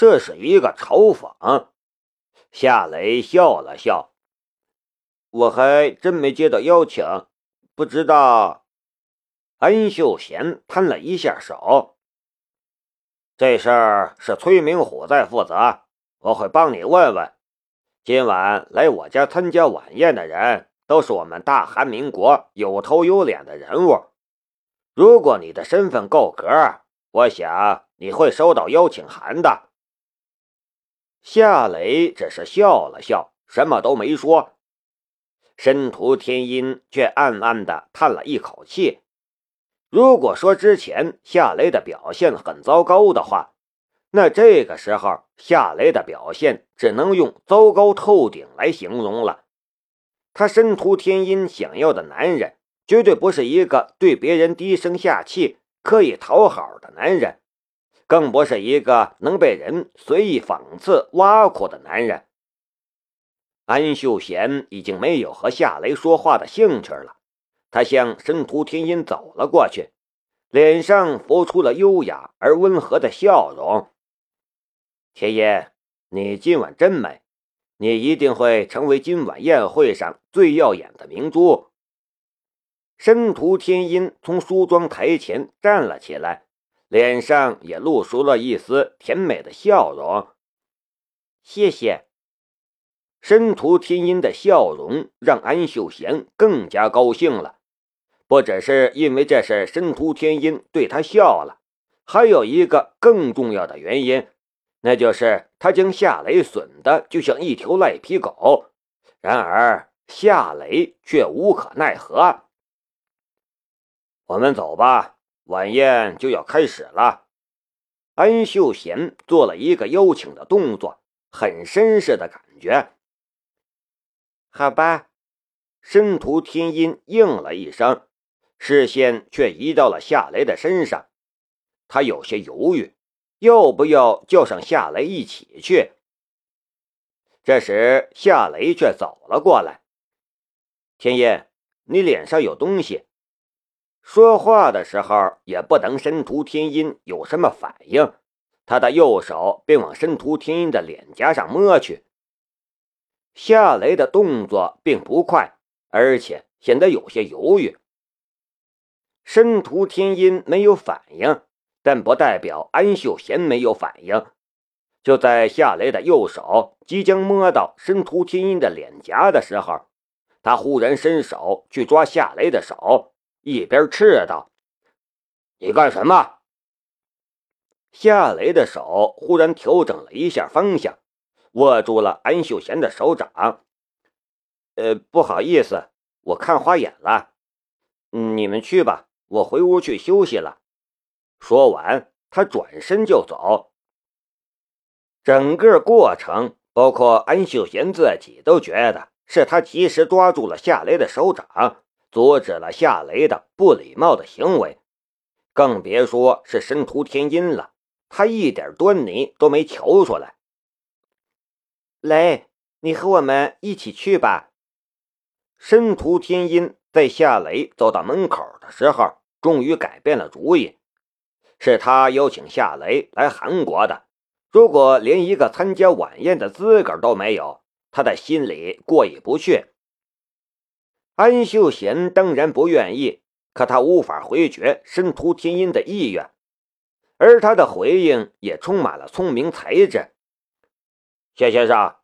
这是一个嘲讽。夏雷笑了笑：“我还真没接到邀请，不知道。”安秀贤摊了一下手：“这事儿是崔明虎在负责，我会帮你问问。今晚来我家参加晚宴的人，都是我们大韩民国有头有脸的人物。如果你的身份够格，我想你会收到邀请函的。”夏雷只是笑了笑，什么都没说。申屠天音却暗暗的叹了一口气。如果说之前夏雷的表现很糟糕的话，那这个时候夏雷的表现只能用糟糕透顶来形容了。他申屠天音想要的男人，绝对不是一个对别人低声下气、刻意讨好的男人。更不是一个能被人随意讽刺挖苦的男人。安秀贤已经没有和夏雷说话的兴趣了，他向申屠天音走了过去，脸上浮出了优雅而温和的笑容。天音，你今晚真美，你一定会成为今晚宴会上最耀眼的明珠。申屠天音从梳妆台前站了起来。脸上也露出了一丝甜美的笑容。谢谢。申屠天音的笑容让安秀贤更加高兴了，不只是因为这是申屠天音对他笑了，还有一个更重要的原因，那就是他将夏雷损的就像一条赖皮狗，然而夏雷却无可奈何。我们走吧。晚宴就要开始了，安秀贤做了一个邀请的动作，很绅士的感觉。好吧，申屠天音应了一声，视线却移到了夏雷的身上。他有些犹豫，要不要叫上夏雷一起去？这时，夏雷却走了过来。天音，你脸上有东西。说话的时候也不等申屠天音有什么反应，他的右手便往申屠天音的脸颊上摸去。夏雷的动作并不快，而且显得有些犹豫。申屠天音没有反应，但不代表安秀贤没有反应。就在夏雷的右手即将摸到申屠天音的脸颊的时候，他忽然伸手去抓夏雷的手。一边斥道：“你干什么？”夏雷的手忽然调整了一下方向，握住了安秀贤的手掌。“呃，不好意思，我看花眼了。你们去吧，我回屋去休息了。”说完，他转身就走。整个过程，包括安秀贤自己都觉得是他及时抓住了夏雷的手掌。阻止了夏雷的不礼貌的行为，更别说是申屠天音了。他一点端倪都没瞧出来。雷，你和我们一起去吧。申屠天音在夏雷走到门口的时候，终于改变了主意。是他邀请夏雷来韩国的，如果连一个参加晚宴的资格都没有，他的心里过意不去。安秀贤当然不愿意，可他无法回绝申屠天音的意愿，而他的回应也充满了聪明才智。谢先生，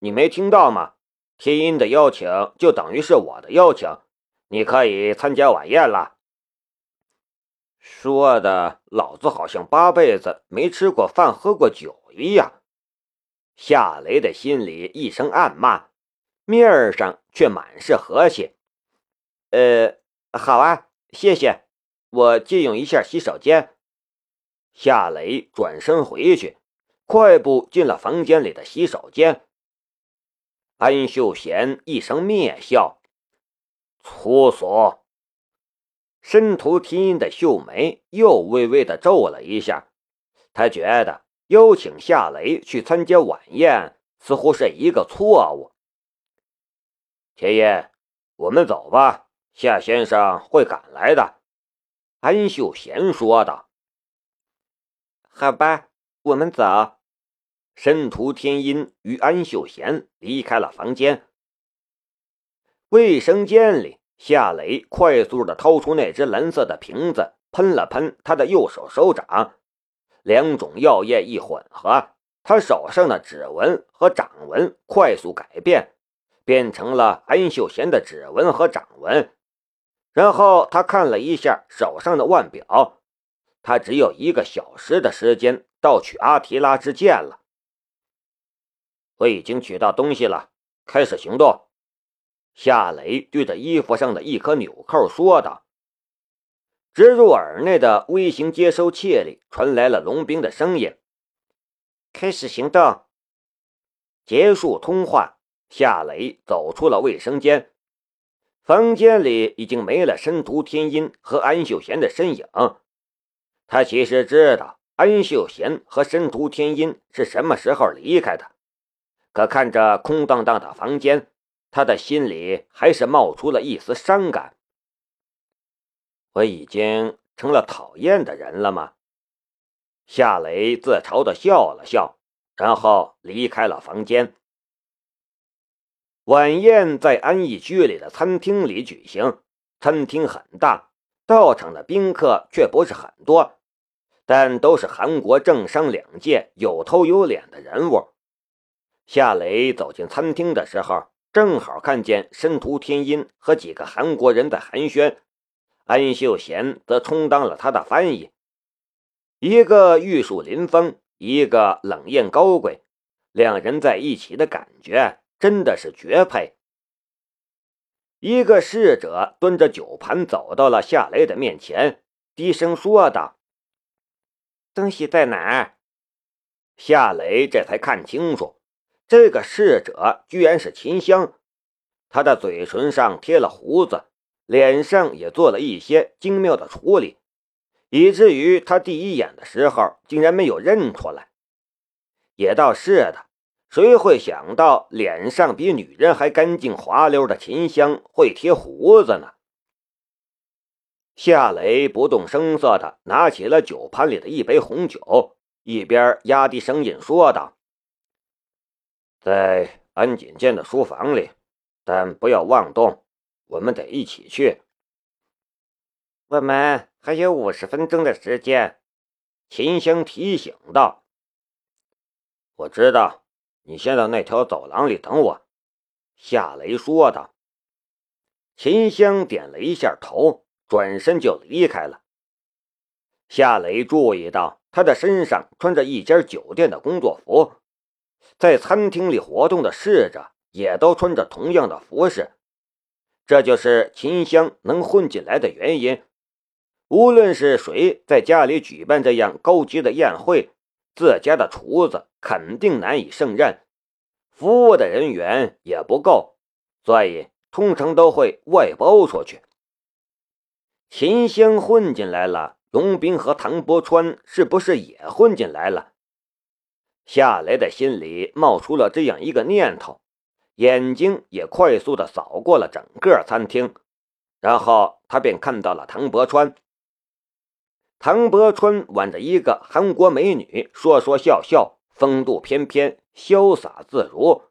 你没听到吗？天音的邀请就等于是我的邀请，你可以参加晚宴了。说的，老子好像八辈子没吃过饭、喝过酒一样。夏雷的心里一声暗骂，面上却满是和谐。呃，好啊，谢谢。我借用一下洗手间。夏雷转身回去，快步进了房间里的洗手间。安秀贤一声蔑笑：“粗俗！”申屠天音的秀眉又微微的皱了一下，他觉得邀请夏雷去参加晚宴似乎是一个错误。天音，我们走吧。夏先生会赶来的，安秀贤说道。“好吧，我们走。”申屠天音与安秀贤离开了房间。卫生间里，夏雷快速的掏出那只蓝色的瓶子，喷了喷他的右手手掌，两种药液一混合，他手上的指纹和掌纹快速改变，变成了安秀贤的指纹和掌纹。然后他看了一下手上的腕表，他只有一个小时的时间盗取阿提拉之剑了。我已经取到东西了，开始行动。夏雷对着衣服上的一颗纽扣说道。植入耳内的微型接收器里传来了龙兵的声音：“开始行动。”结束通话，夏雷走出了卫生间。房间里已经没了申屠天音和安秀贤的身影。他其实知道安秀贤和申屠天音是什么时候离开的，可看着空荡荡的房间，他的心里还是冒出了一丝伤感。我已经成了讨厌的人了吗？夏雷自嘲的笑了笑，然后离开了房间。晚宴在安逸居里的餐厅里举行，餐厅很大，到场的宾客却不是很多，但都是韩国政商两界有头有脸的人物。夏雷走进餐厅的时候，正好看见申屠天音和几个韩国人在寒暄，安秀贤则充当了他的翻译，一个玉树临风，一个冷艳高贵，两人在一起的感觉。真的是绝配！一个侍者端着酒盘走到了夏雷的面前，低声说道：“东西在哪儿？”夏雷这才看清楚，这个侍者居然是秦香。他的嘴唇上贴了胡子，脸上也做了一些精妙的处理，以至于他第一眼的时候竟然没有认出来。也倒是的。谁会想到脸上比女人还干净滑溜的秦香会贴胡子呢？夏雷不动声色地拿起了酒盘里的一杯红酒，一边压低声音说道：“在安锦剑的书房里，但不要妄动，我们得一起去。我们还有五十分钟的时间。”秦香提醒道。“我知道。”你先到那条走廊里等我，夏雷说道。秦香点了一下头，转身就离开了。夏雷注意到他的身上穿着一家酒店的工作服，在餐厅里活动的侍者也都穿着同样的服饰，这就是秦香能混进来的原因。无论是谁在家里举办这样高级的宴会。自家的厨子肯定难以胜任，服务的人员也不够，所以通常都会外包出去。秦香混进来了，龙斌和唐伯川是不是也混进来了？夏雷的心里冒出了这样一个念头，眼睛也快速的扫过了整个餐厅，然后他便看到了唐伯川。唐伯川挽着一个韩国美女，说说笑笑，风度翩翩，潇洒自如。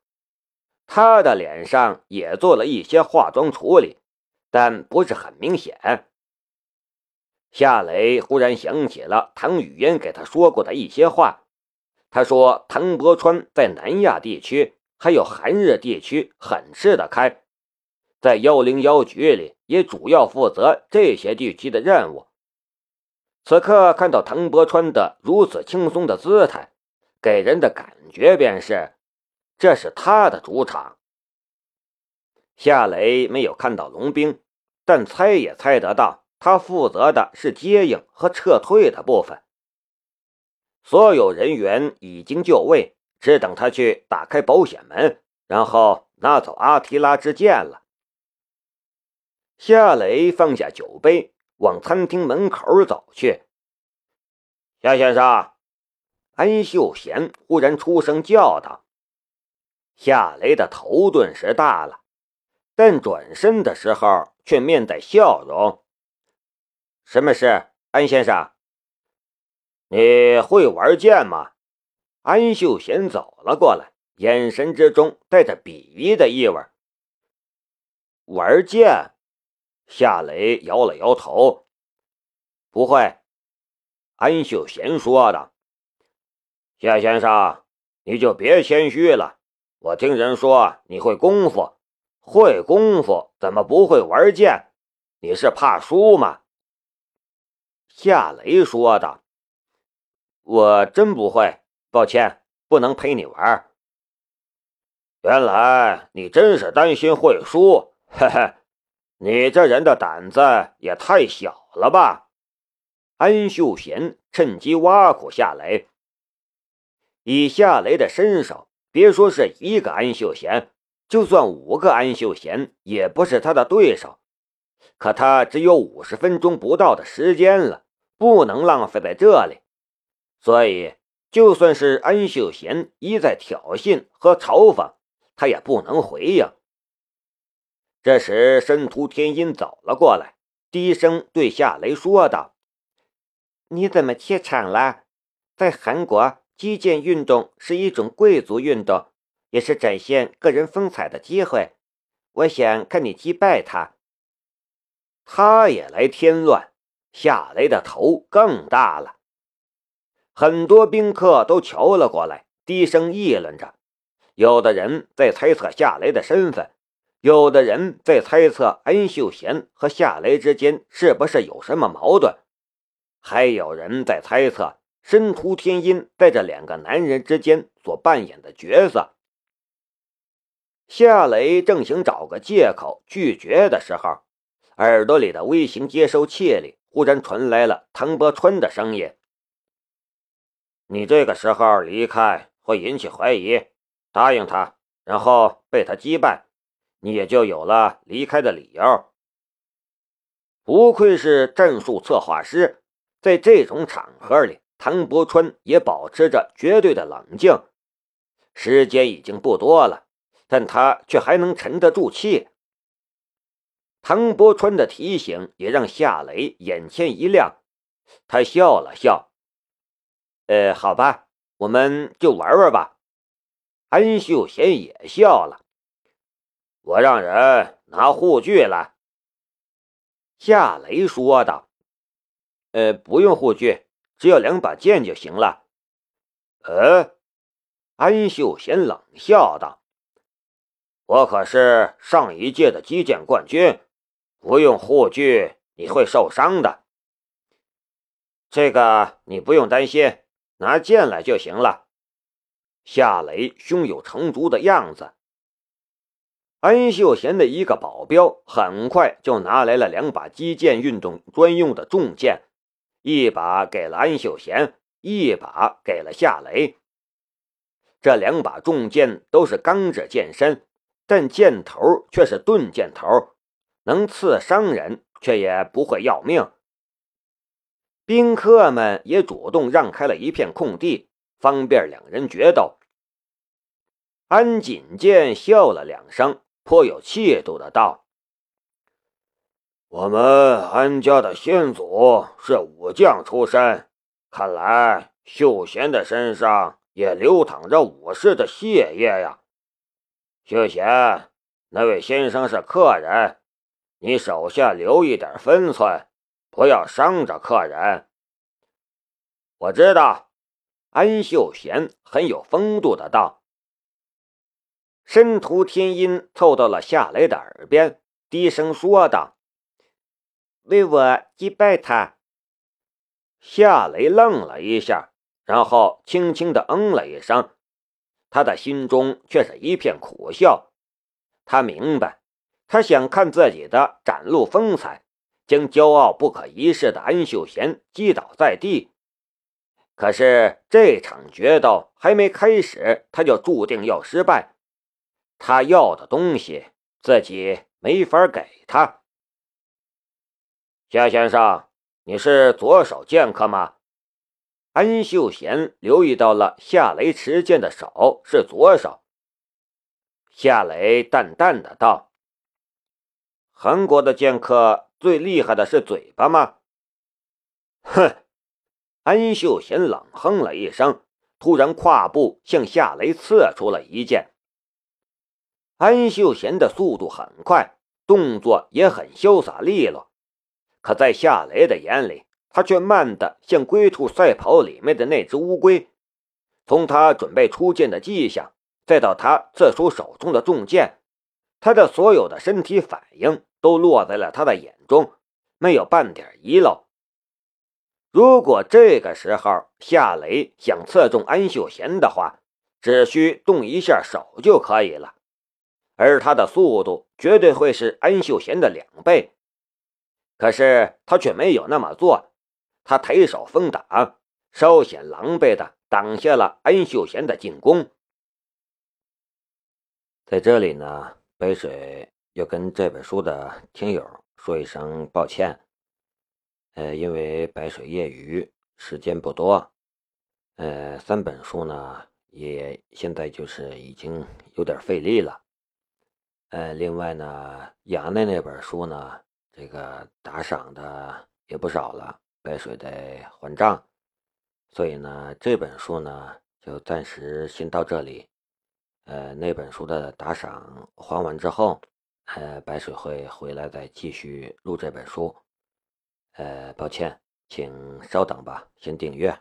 他的脸上也做了一些化妆处理，但不是很明显。夏雷忽然想起了唐语嫣给他说过的一些话。他说，唐伯川在南亚地区还有韩日地区很吃得开，在幺零幺局里也主要负责这些地区的任务。此刻看到唐伯川的如此轻松的姿态，给人的感觉便是这是他的主场。夏雷没有看到龙兵，但猜也猜得到，他负责的是接应和撤退的部分。所有人员已经就位，只等他去打开保险门，然后拿走阿提拉之剑了。夏雷放下酒杯。往餐厅门口走去，夏先生，安秀贤忽然出声叫道：“夏雷的头顿时大了，但转身的时候却面带笑容。什么事，安先生？你会玩剑吗？”安秀贤走了过来，眼神之中带着鄙夷的意味。玩剑？夏雷摇了摇头，不会。安秀贤说道：“夏先生，你就别谦虚了。我听人说你会功夫，会功夫怎么不会玩剑？你是怕输吗？”夏雷说道：“我真不会，抱歉，不能陪你玩。”原来你真是担心会输，嘿嘿，你这人的胆子也太小了吧！安秀贤趁机挖苦夏雷。以夏雷的身手，别说是一个安秀贤，就算五个安秀贤，也不是他的对手。可他只有五十分钟不到的时间了，不能浪费在这里。所以，就算是安秀贤一再挑衅和嘲讽，他也不能回应。这时，申屠天音走了过来，低声对夏雷说道：“你怎么怯场了？在韩国，击剑运动是一种贵族运动，也是展现个人风采的机会。我想看你击败他。”他也来添乱，夏雷的头更大了。很多宾客都瞧了过来，低声议论着，有的人在猜测夏雷的身份。有的人在猜测安秀贤和夏雷之间是不是有什么矛盾，还有人在猜测申屠天音在这两个男人之间所扮演的角色。夏雷正想找个借口拒绝的时候，耳朵里的微型接收器里忽然传来了唐伯川的声音：“你这个时候离开会引起怀疑，答应他，然后被他击败。”你也就有了离开的理由。不愧是战术策划师，在这种场合里，唐伯川也保持着绝对的冷静。时间已经不多了，但他却还能沉得住气。唐伯川的提醒也让夏雷眼前一亮，他笑了笑：“呃，好吧，我们就玩玩吧。”安秀贤也笑了。我让人拿护具来。”夏雷说道。“呃，不用护具，只要两把剑就行了。”呃，安秀贤冷笑道：“我可是上一届的击剑冠军，不用护具你会受伤的。这个你不用担心，拿剑来就行了。”夏雷胸有成竹的样子。安秀贤的一个保镖很快就拿来了两把击剑运动专用的重剑，一把给了安秀贤，一把给了夏雷。这两把重剑都是钢制剑身，但剑头却是钝剑头，能刺伤人，却也不会要命。宾客们也主动让开了一片空地，方便两人决斗。安锦剑笑了两声。颇有气度的道：“我们安家的先祖是武将出身，看来秀贤的身上也流淌着武士的血液呀。秀贤，那位先生是客人，你手下留一点分寸，不要伤着客人。”我知道，安秀贤很有风度的道。申屠天音凑到了夏雷的耳边，低声说道：“为我击败他。”夏雷愣了一下，然后轻轻的嗯了一声，他的心中却是一片苦笑。他明白，他想看自己的展露风采，将骄傲不可一世的安秀贤击倒在地。可是这场决斗还没开始，他就注定要失败。他要的东西，自己没法给他。夏先生，你是左手剑客吗？安秀贤留意到了夏雷持剑的手是左手。夏雷淡淡的道：“韩国的剑客最厉害的是嘴巴吗？”哼！安秀贤冷哼了一声，突然跨步向夏雷刺出了一剑。安秀贤的速度很快，动作也很潇洒利落，可在夏雷的眼里，他却慢得像龟兔赛跑里面的那只乌龟。从他准备出剑的迹象，再到他刺出手中的重剑，他的所有的身体反应都落在了他的眼中，没有半点遗漏。如果这个时候夏雷想刺中安秀贤的话，只需动一下手就可以了。而他的速度绝对会是安秀贤的两倍，可是他却没有那么做。他抬手封挡，稍显狼狈的挡下了安秀贤的进攻。在这里呢，白水要跟这本书的听友说一声抱歉。呃，因为白水业余时间不多，呃，三本书呢也现在就是已经有点费力了。呃，另外呢，衙内那本书呢，这个打赏的也不少了，白水得还账，所以呢，这本书呢就暂时先到这里。呃，那本书的打赏还完之后，呃，白水会回来再继续录这本书。呃，抱歉，请稍等吧，先订阅。